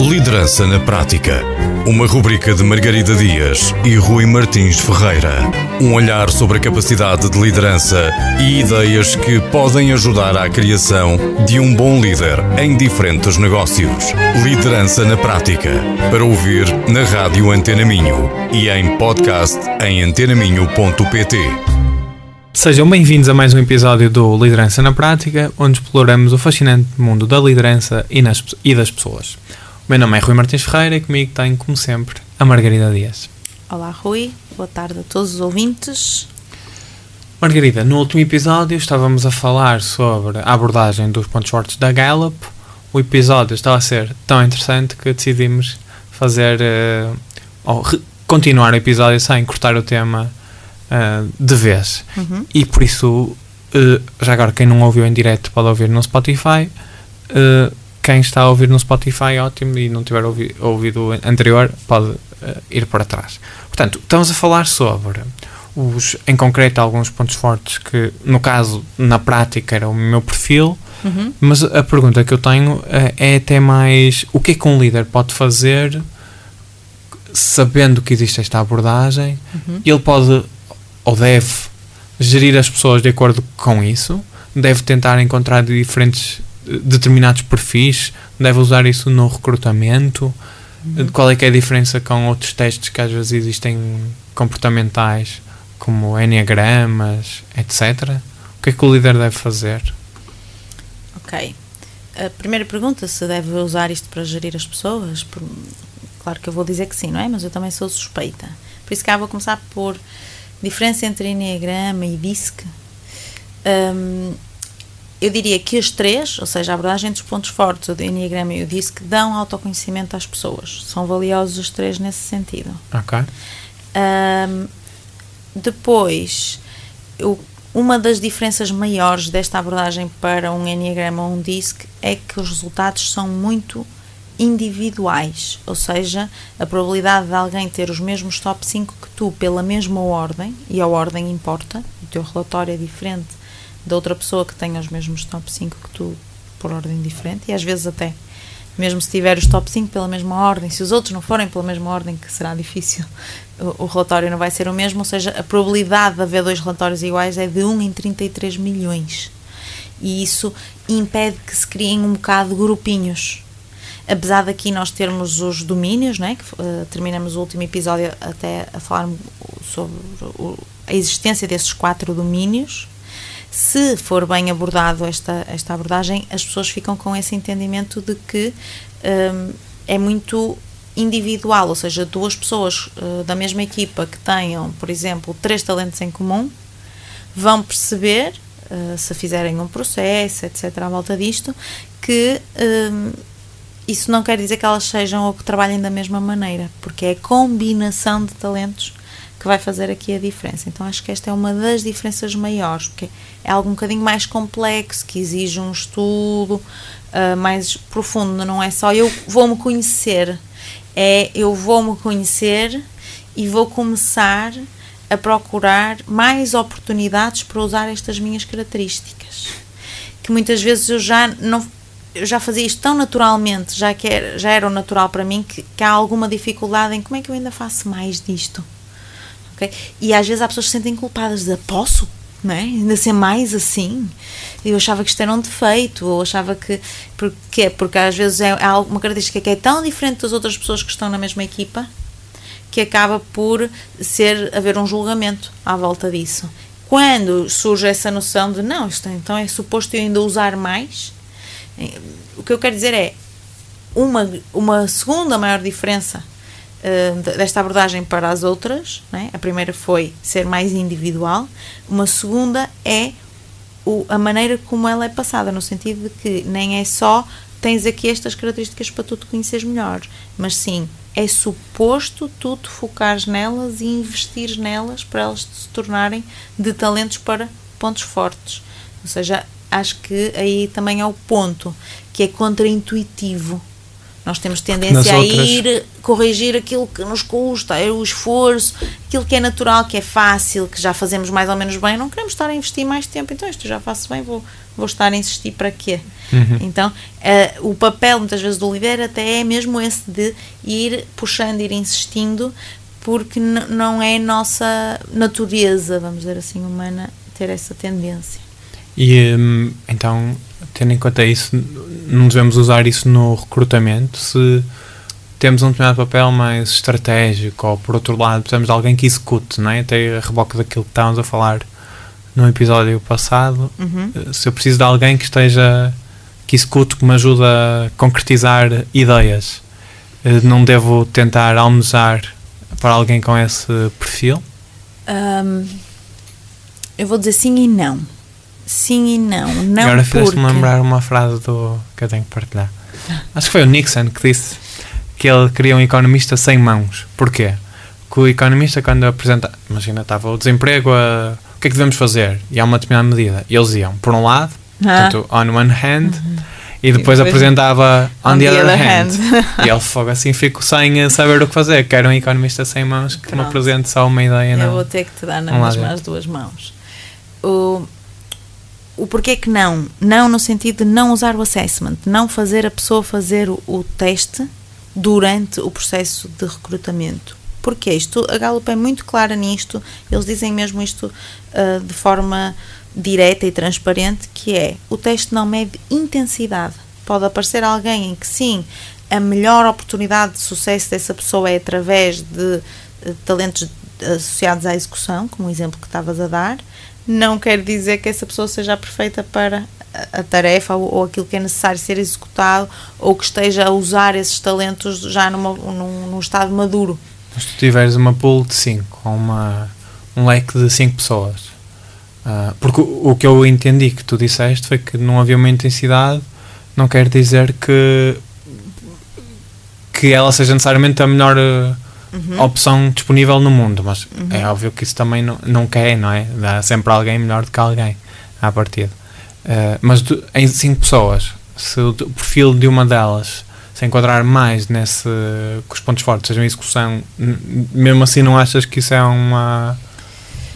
Liderança na Prática. Uma rubrica de Margarida Dias e Rui Martins Ferreira. Um olhar sobre a capacidade de liderança e ideias que podem ajudar à criação de um bom líder em diferentes negócios. Liderança na Prática. Para ouvir na Rádio Antena Minho e em podcast em antenaminho.pt. Sejam bem-vindos a mais um episódio do Liderança na Prática, onde exploramos o fascinante mundo da liderança e, nas, e das pessoas. Meu nome é Rui Martins Ferreira e comigo tem, como sempre, a Margarida Dias. Olá, Rui. Boa tarde a todos os ouvintes. Margarida, no último episódio estávamos a falar sobre a abordagem dos pontos fortes da Gallup. O episódio estava a ser tão interessante que decidimos fazer uh, ou continuar o episódio sem cortar o tema uh, de vez. Uhum. E por isso, uh, já agora, quem não ouviu em direto pode ouvir no Spotify. Uh, quem está a ouvir no Spotify, ótimo, e não tiver ouvi ouvido anterior, pode ir para trás. Portanto, estamos a falar sobre os, em concreto, alguns pontos fortes que, no caso, na prática, era o meu perfil. Uhum. Mas a pergunta que eu tenho é até mais o que é que um líder pode fazer sabendo que existe esta abordagem? Uhum. Ele pode ou deve gerir as pessoas de acordo com isso, deve tentar encontrar diferentes determinados perfis, deve usar isso no recrutamento. Uhum. Qual é que é a diferença com outros testes que às vezes existem comportamentais, como enneagramas, etc. O que é que o líder deve fazer? Ok. A primeira pergunta, se deve usar isto para gerir as pessoas, por- claro que eu vou dizer que sim, não é? Mas eu também sou suspeita. Por isso cá vou começar por diferença entre Enneagrama e DISC. Hum, eu diria que as três, ou seja, a abordagem dos pontos fortes, o do Enneagrama e o DISC, dão autoconhecimento às pessoas. São valiosos os três nesse sentido. Ok? Ahm, depois, eu- uma das diferenças maiores desta abordagem para um Enneagrama ou um DISC é que os resultados são muito individuais, ou seja, a probabilidade de alguém ter os mesmos top 5 que tu pela mesma ordem, e a ordem importa, o teu relatório é diferente da outra pessoa que tenha os mesmos top 5 que tu por ordem diferente, e às vezes até mesmo se tiver os top 5 pela mesma ordem, se os outros não forem pela mesma ordem, que será difícil, o, o relatório não vai ser o mesmo, ou seja, a probabilidade de haver dois relatórios iguais é de 1 em 33 milhões. E isso impede que se criem um bocado de grupinhos. Apesar de aqui nós termos os domínios, né, que eh, terminamos o último episódio até a falar sobre o- a existência desses quatro domínios, se for bem abordado esta, esta abordagem, as pessoas ficam com esse entendimento de que hum, é muito individual, ou seja, duas pessoas uh, da mesma equipa que tenham, por exemplo, três talentos em comum, vão perceber, uh, se fizerem um processo, etc., à volta disto, que hum, isso não quer dizer que elas sejam ou que trabalhem da mesma maneira, porque é a combinação de talentos que vai fazer aqui a diferença. Então acho que esta é uma das diferenças maiores, porque é algo um bocadinho mais complexo, que exige um estudo ah, mais profundo, não é só eu vou-me conhecer, é eu vou-me conhecer e vou começar a procurar mais oportunidades para usar estas minhas características. Que muitas vezes eu já não eu já fazia isto tão naturalmente, já que era, já era o natural para mim, que, que há alguma dificuldade em como é que eu ainda faço mais disto. Ok? E às vezes há pessoas que se sentem culpadas de posso, é? Ainda ser mais assim. Eu achava que isto era um defeito, ou achava que. Porquê? Porque às vezes é, há uma característica que é tão diferente das outras pessoas que estão na mesma equipa que acaba por ser haver um julgamento à volta disso. Quando surge essa noção de não, isto então é suposto eu ainda usar mais, eh, o que eu quero dizer é uma, uma segunda maior diferença desta abordagem para as outras, né? a primeira foi ser mais individual, uma segunda é o- a maneira como ela é passada, no sentido de que nem é só tens aqui estas características para tu te conheceres melhor, mas sim é suposto tu te focares nelas e investires nelas para elas se tornarem de talentos para pontos fortes. Ou seja, acho que aí também é o ponto que é contraintuitivo. Nós temos tendência a ir corrigir aquilo que nos custa, é o esforço, aquilo que é natural, que é fácil, que já fazemos mais ou menos bem, não queremos estar a investir mais tempo, então isto já faço bem, vou, vou estar a insistir para quê? Uhum. Então, uh, o papel muitas vezes do líder até é mesmo esse de ir puxando, ir insistindo, porque não é nossa natureza, vamos dizer assim, humana, ter essa tendência. E hum, então, tendo em conta isso, não devemos usar isso no recrutamento? Se temos um determinado papel mais estratégico, ou por outro lado, precisamos de alguém que execute, não é? até a reboque daquilo que estávamos a falar no episódio passado. Uhum. Eh, se eu preciso de alguém que esteja, que execute, que me ajude a concretizar ideias, eh, não devo tentar almoçar para alguém com esse perfil? Um, eu vou dizer sim e não sim e não. não Agora fizeste-me porque... lembrar uma frase do que eu tenho que partilhar. Acho que foi o Nixon que disse que ele queria um economista sem mãos. Porquê? Que o economista, quando apresenta. Imagina, estava o desemprego, a, o que é que devemos fazer? E há uma determinada medida. E eles iam, por um lado, ah. portanto, on one hand. Uhum. E depois, e depois apresentava on, on the, the, other, other hand. hand. e ele fogo assim, fico sem saber o que fazer. Quero um economista sem mãos que Pronto. me apresente só uma ideia. Eu não, vou ter que te dar nas um as duas mãos. O, o porquê que não? Não no sentido de não usar o assessment, não fazer a pessoa fazer o, o teste durante o processo de recrutamento. Porque isto, a Gallup é muito clara nisto, eles dizem mesmo isto uh, de forma direta e transparente, que é, o teste não mede intensidade. Pode aparecer alguém em que sim, a melhor oportunidade de sucesso dessa pessoa é através de uh, talentos associados à execução, como o exemplo que estavas a dar, não quer dizer que essa pessoa seja perfeita para a tarefa ou, ou, aquilo que é necessário ser executado ou que esteja a usar esses talentos já numa, num, num estado maduro. Mas tu tiveres uma pool de 5 ou uma, um leque de 5 pessoas, uh, porque o, o, que eu entendi que tu disseste foi que não havia uma intensidade, não quer dizer que, que ela seja necessariamente a melhor. Uh, uhum. opção disponível no mundo, mas uhum. é óbvio que isso também não, não quer, não é? Dá sempre alguém melhor do que alguém à partida. Uh, mas do, em cinco pessoas, se o perfil de uma delas se enquadrar mais nesse que os pontos fortes sejam execução, mesmo assim não achas que isso é uma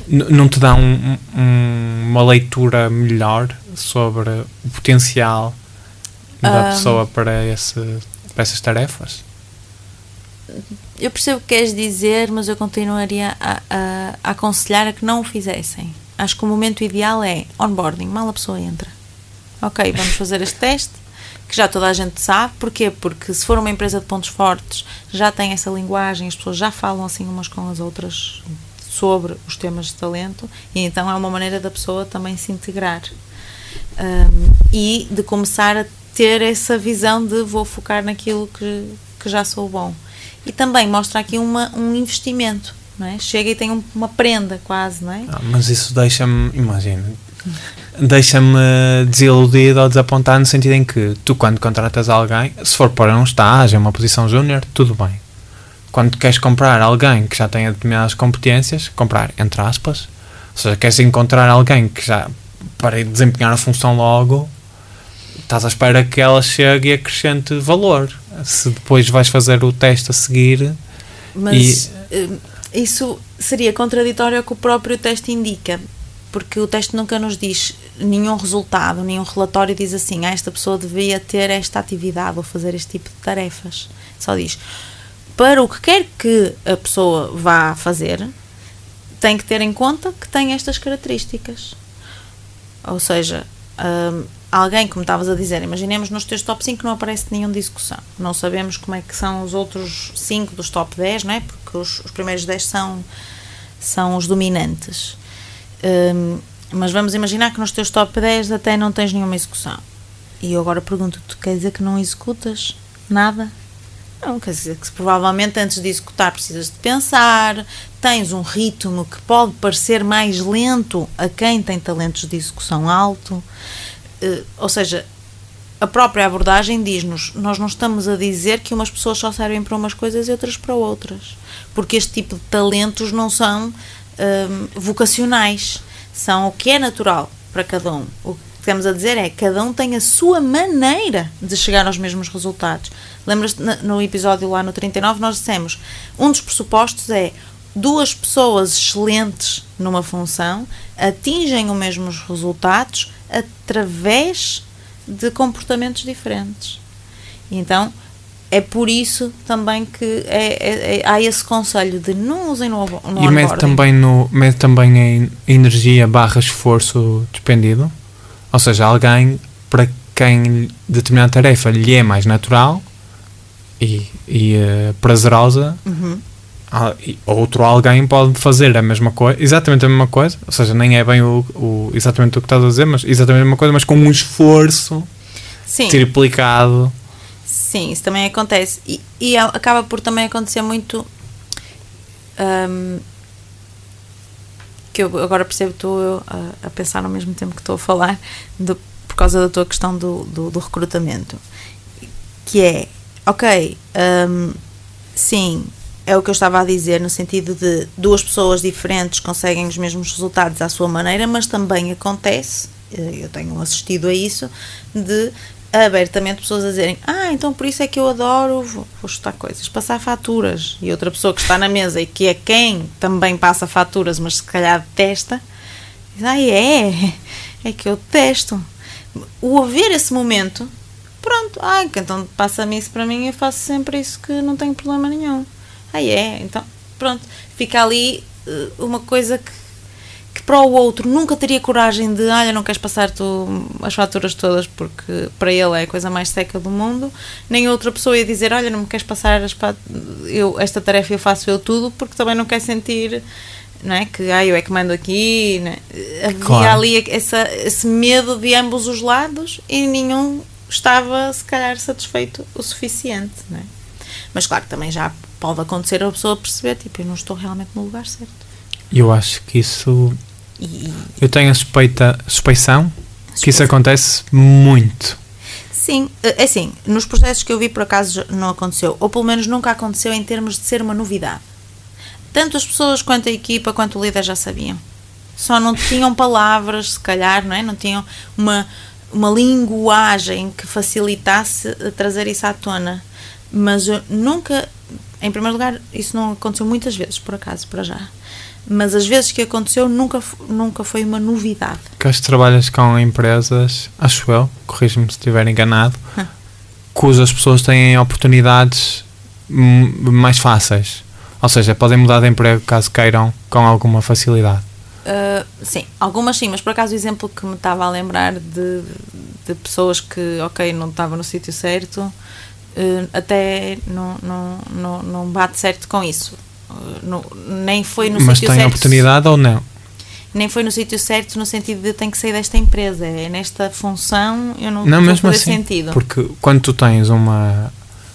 não te dá um, um, uma leitura melhor sobre o potencial da um, pessoa para, esse, para essas tarefas? Eu percebo o que queres dizer, mas eu continuaria a, a, a, aconselhar a que não o fizessem. Acho que o momento ideal é onboarding, mal a pessoa entra. Ok, vamos fazer este teste, que já toda a gente sabe. Porquê? Porque se for uma empresa de pontos fortes, já tem essa linguagem, as pessoas já falam assim umas com as outras sobre os temas de talento, e então é uma maneira da pessoa também se integrar. Um, e de começar a ter essa visão de vou focar naquilo que, que já sou bom e também mostra aqui uma, um investimento, não é? Chega e tem um, uma prenda quase, não é? Ah, mas isso deixa-me, imagina, deixa-me desiludido ou desapontado no sentido em que tu quando contratas alguém, se for para um estágio, uma posição júnior, tudo bem. Quando queres comprar alguém que já tenha determinadas competências, comprar entre aspas, ou seja, queres encontrar alguém que já para desempenhar a função logo, estás à espera que ela chegue e acrescente valor. Se depois vais fazer o teste a seguir. Mas e... Eh, isso seria contraditório ao que o próprio teste indica, porque o teste nunca nos diz nenhum resultado, nenhum relatório diz assim: ah, esta pessoa devia ter esta atividade ou fazer este tipo de tarefas. Só diz para o que quer que a pessoa vá fazer, tem que ter em conta que tem estas características. Ou seja, hum, alguém, como estavas a dizer, imaginemos nos teus top 5 não aparece nenhum de execução. Não sabemos como é que são os outros 5 dos top 10, não é? Porque os, os primeiros 10 são, são os dominantes. Um, mas vamos imaginar que nos teus top 10 até não tens nenhuma execução. E eu agora pergunto-te, quer dizer que não executas nada? Não, quer dizer que provavelmente antes de executar precisas de pensar, tens um ritmo que pode parecer mais lento a quem tem talentos de execução alto. Eh, ou seja, a própria abordagem diz-nos: nós não estamos a dizer que umas pessoas só servem para umas coisas e outras para outras, porque este tipo de talentos não são um, vocacionais, são o que é natural para cada um. O, estamos a dizer é que cada um tem a sua maneira de chegar aos mesmos resultados. Lembras-te no episódio lá no 39 nós dissemos um dos pressupostos é duas pessoas excelentes numa função atingem os mesmos resultados através de comportamentos diferentes. Então, é por isso também que é, é, é, há esse conselho de não usem no, no E mede também, no, mede também em energia barra esforço despendido. Ou seja, alguém para quem determinada tarefa lhe é mais natural e, e uh, prazerosa, uhum. Outro alguém pode fazer a mesma coisa, exatamente a mesma coisa, ou seja, nem é bem o, o exatamente o que estás a dizer, mas exatamente a mesma coisa, mas com um esforço Sim. triplicado. Sim, isso também acontece. E, e acaba por também acontecer muito. Um, que eu agora percebo estou a, a, pensar ao mesmo tempo que estou a falar, por causa da tua questão do, do, do recrutamento. Que é, ok, um, sim, é o que eu estava a dizer, no sentido de duas pessoas diferentes conseguem os mesmos resultados à sua maneira, mas também acontece, eh, eu tenho assistido a isso, de abertamente pessoas a dizerem ah, então por isso é que eu adoro, vou, chutar coisas, passar faturas. E outra pessoa que está na mesa e que é quem também passa faturas, mas se calhar detesta, diz, ah, é, é que eu detesto. O haver esse momento, pronto, ah, então passa-me isso para mim, eu faço sempre isso que não tenho problema nenhum. Ah, é, então, pronto, fica ali eh, uma coisa que que para o outro nunca teria coragem de, olha, não queres passar tu as faturas todas porque para ele é a coisa mais seca do mundo, nem outra pessoa ia dizer, olha, não me queres passar as eu, esta tarefa eu faço eu tudo porque também não quer sentir não é? que ah, eu é que mando aqui né? havia claro. ali essa, esse medo de ambos os lados e nenhum estava se calhar satisfeito o suficiente não é? Mas claro também já pode acontecer a pessoa perceber tipo, eu não estou realmente no lugar certo eu acho que isso. E... Eu tenho a suspeita, suspeição que isso acontece muito. Sim, é assim, nos processos que eu vi por acaso não aconteceu, ou pelo menos nunca aconteceu em termos de ser uma novidade. Tanto as pessoas quanto a equipa, quanto o líder já sabiam. Só não tinham palavras, se calhar, não é? Não tinham uma, uma linguagem que facilitasse trazer isso à tona. Mas eu nunca, em primeiro lugar, isso não aconteceu muitas vezes, por acaso, para já mas as vezes que aconteceu nunca, nunca foi uma novidade. Que as trabalhas com empresas, acho eu, corrijo-me se estiver enganado, hum. cujas pessoas têm oportunidades mais fáceis. Ou seja, podem mudar de emprego caso queiram com alguma facilidade. Uh, sim, algumas sim, mas por acaso o exemplo que me estava a lembrar de, de pessoas que, ok, não estavam no sítio certo, uh, até não, não, não, não bate certo com isso no, nem foi no Mas sítio tem certo. oportunidade ou não? Nem foi no sítio certo no sentido de tem que sair desta empresa. É nesta função eu não, não vou mesmo fazer assim, sentido. Porque quando tu tens uma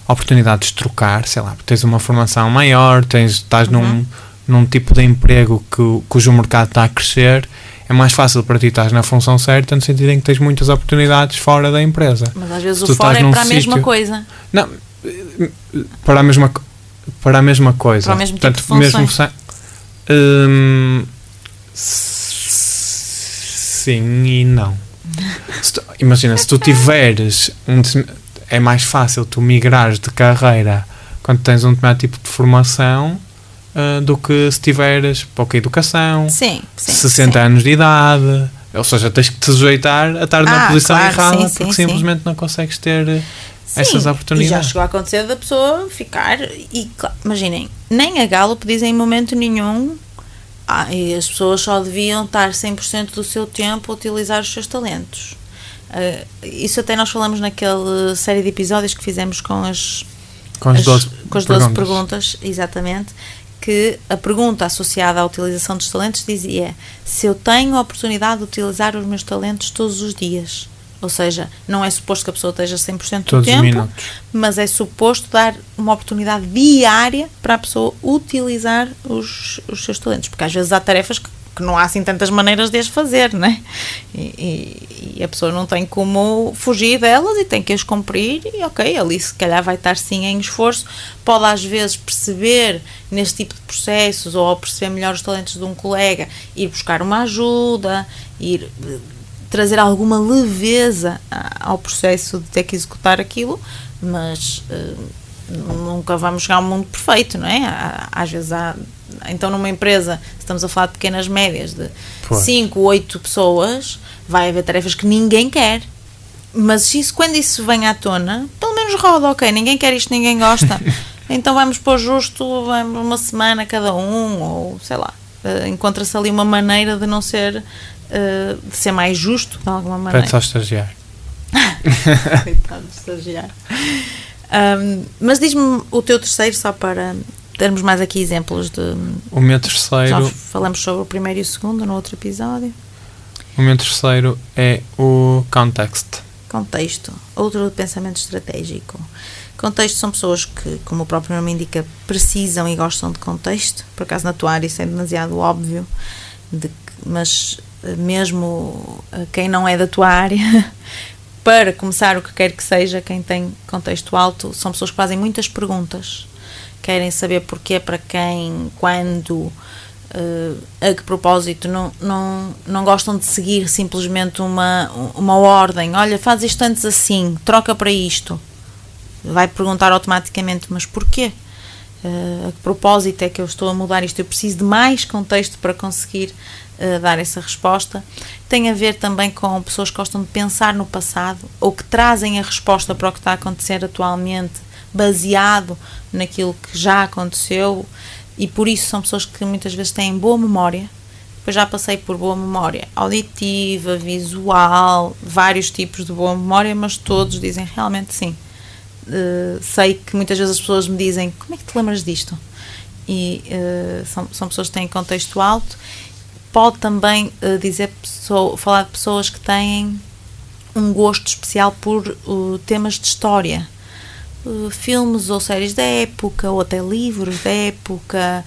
oportunidade de trocar, sei lá, tens uma formação maior, tens, estás uhum. num, num tipo de emprego que, cujo mercado está a crescer, é mais fácil para ti estar na função certa no sentido em que tens muitas oportunidades fora da empresa. Mas às vezes o fora é para a mesma sítio, coisa. Não, para a mesma para a mesma coisa. Para o mesmo tipo Portanto, tipo de mesmo hum, sim e não. Se tu, imagina, se tu tiveres um, é mais fácil tu migrares de carreira quando tens um determinado tipo de formação uh, do que se tiveres pouca educação, sim, sim, 60 sim. anos de idade. Ou seja, tens que te sujeitar a estar ah, na posição claro, errada porque simplesmente não consegues ter Sim, essas oportunidades. E já chegou a acontecer da pessoa ficar. E imaginem, nem a Gallup diz em momento nenhum. Ah, e as pessoas só deviam estar 100% do seu tempo a utilizar os seus talentos. Uh, isso até nós falamos naquela série de episódios que fizemos com as, com as, 12, com as 12 perguntas. perguntas, exatamente, que a pergunta associada à utilização dos talentos dizia se eu tenho a oportunidade de utilizar os meus talentos todos os dias ou seja, não é suposto que a pessoa esteja 100% Todos do tempo, mas é suposto dar uma oportunidade diária para a pessoa utilizar os, os seus talentos. Porque às vezes há tarefas que, que não há assim tantas maneiras de as fazer, né? E, e, e, a pessoa não tem como fugir delas e tem que as cumprir. E ok, ali se calhar vai estar sim em esforço. Pode às vezes perceber neste tipo de processos ou perceber melhor os talentos de um colega, ir buscar uma ajuda, ir trazer alguma leveza ao processo de ter que executar aquilo, mas uh, nunca vamos chegar a um mundo perfeito, não é? Às vezes há. Então, numa empresa, estamos a falar de pequenas médias, de 5, 8 pessoas, vai haver tarefas que ninguém quer. Mas isso, quando isso vem à tona, pelo menos roda, ok, ninguém quer isto, ninguém gosta. então vamos pôr justo vamos uma semana cada um, ou sei lá. Uh, Encontra-se ali uma maneira de não ser uh, de ser mais justo de alguma maneira. Pede só estagiar. Coitado de estagiar. Um, mas diz-me o teu terceiro, só para termos mais aqui exemplos de. O meu terceiro. Já falamos sobre o primeiro e o segundo no outro episódio. O meu terceiro é o context. Contexto. Outro pensamento estratégico. Contexto são pessoas que, como o próprio nome indica, precisam e gostam de contexto. Por acaso, na tua área, isso é demasiado óbvio, de, mas eh, mesmo eh, quem não é da tua área para começar o que quer que seja, quem tem contexto alto, são pessoas que fazem muitas perguntas. Querem saber porquê, para quem, quando, uh, a que propósito. Não, não, não gostam de seguir simplesmente uma, uma ordem. Olha, faz isto antes assim, troca para isto. Vai perguntar automaticamente, mas porquê? Uh, a que propósito é que eu estou a mudar isto? Eu preciso de mais contexto para conseguir uh, dar essa resposta. Tem a ver também com pessoas que gostam de pensar no passado ou que trazem a resposta para o que está a acontecer atualmente, baseado naquilo que já aconteceu, e por isso são pessoas que muitas vezes têm boa memória. Eu já passei por boa memória auditiva, visual, vários tipos de boa memória, mas todos dizem realmente sim. Uh, sei que muitas vezes as pessoas me dizem como é que te lembras disto? E uh, são, são pessoas que têm contexto alto pode também uh, dizer pessoa, falar de pessoas que têm um gosto especial por temas de história. Uh, filmes ou séries da época, ou até livros da época,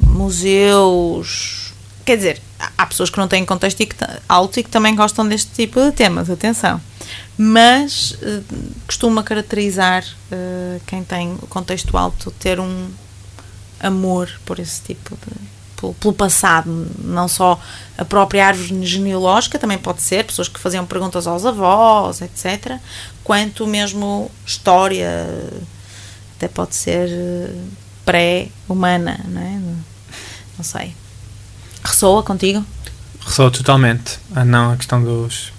museus. Quer dizer, há pessoas que não têm contexto alto e que também gostam deste tipo de temas, atenção. Mas costuma caracterizar quem tem contexto alto ter um amor por esse tipo de pelo, passado, não só a própria árvore genealógica, também pode ser, pessoas que faziam perguntas aos avós, etc., quanto mesmo história, até pode ser eh, pré-humana, não é? Não sei. Ressoa contigo? Ressoa totalmente. Ah, não a questão dos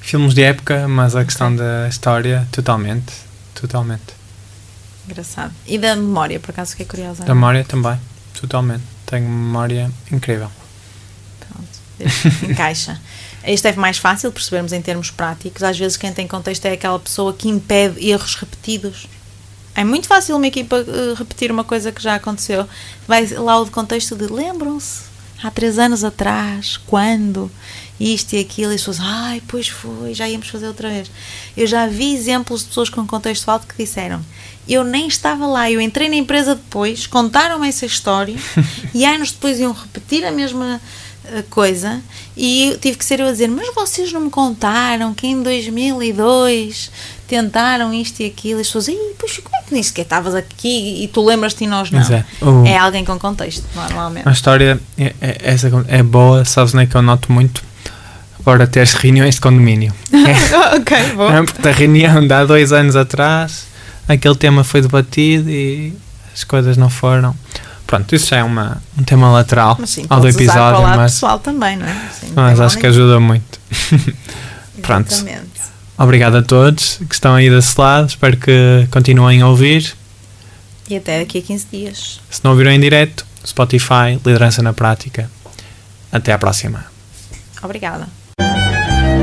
filmes de época, mas a questão da história, totalmente. Totalmente. Engraçado. E da memória, por acaso fiquei curiosa. Da memória também, totalmente. Tenho memória incrível. Pronto, encaixa. Isto é mais fácil percebermos em termos práticos. Às vezes, quem tem contexto é aquela pessoa que impede erros repetidos. É muito fácil uma equipa uh, repetir uma coisa que já aconteceu. Vai lá o contexto de lembram-se há três anos atrás, quando isto e aquilo, e as pessoas, ai, pois foi, já íamos fazer outra vez. Eu já vi exemplos de pessoas com contexto alto que disseram: eu nem estava lá, eu entrei na empresa depois, contaram-me essa história e anos depois iam repetir a mesma eh, coisa e tive que ser eu a dizer, mas vocês não me contaram que em 2002 tentaram isto e aquilo e as pessoas, pois como é que nem sequer estavas aqui e tu lembras-te e nós não? É. O, é. alguém com contexto, normalmente. A história é, é, essa é boa, sabes nem é que eu noto muito para ter as reuniões de condomínio. É. ok, bom. Porque a reunião de há dois anos atrás aquele tema foi debatido e as coisas não foram. Pronto, isso já é uma, um tema lateral mas sim, ao do episódio, mas pessoal também, não é? Sim, mas acho que ajuda muito. Pronto. Obrigado a todos que estão aí desse lado. Espero que continuem a ouvir. E até daqui a 15 dias. Se não ouviram em direto, Spotify, Liderança na Prática. Até à próxima. Obrigada.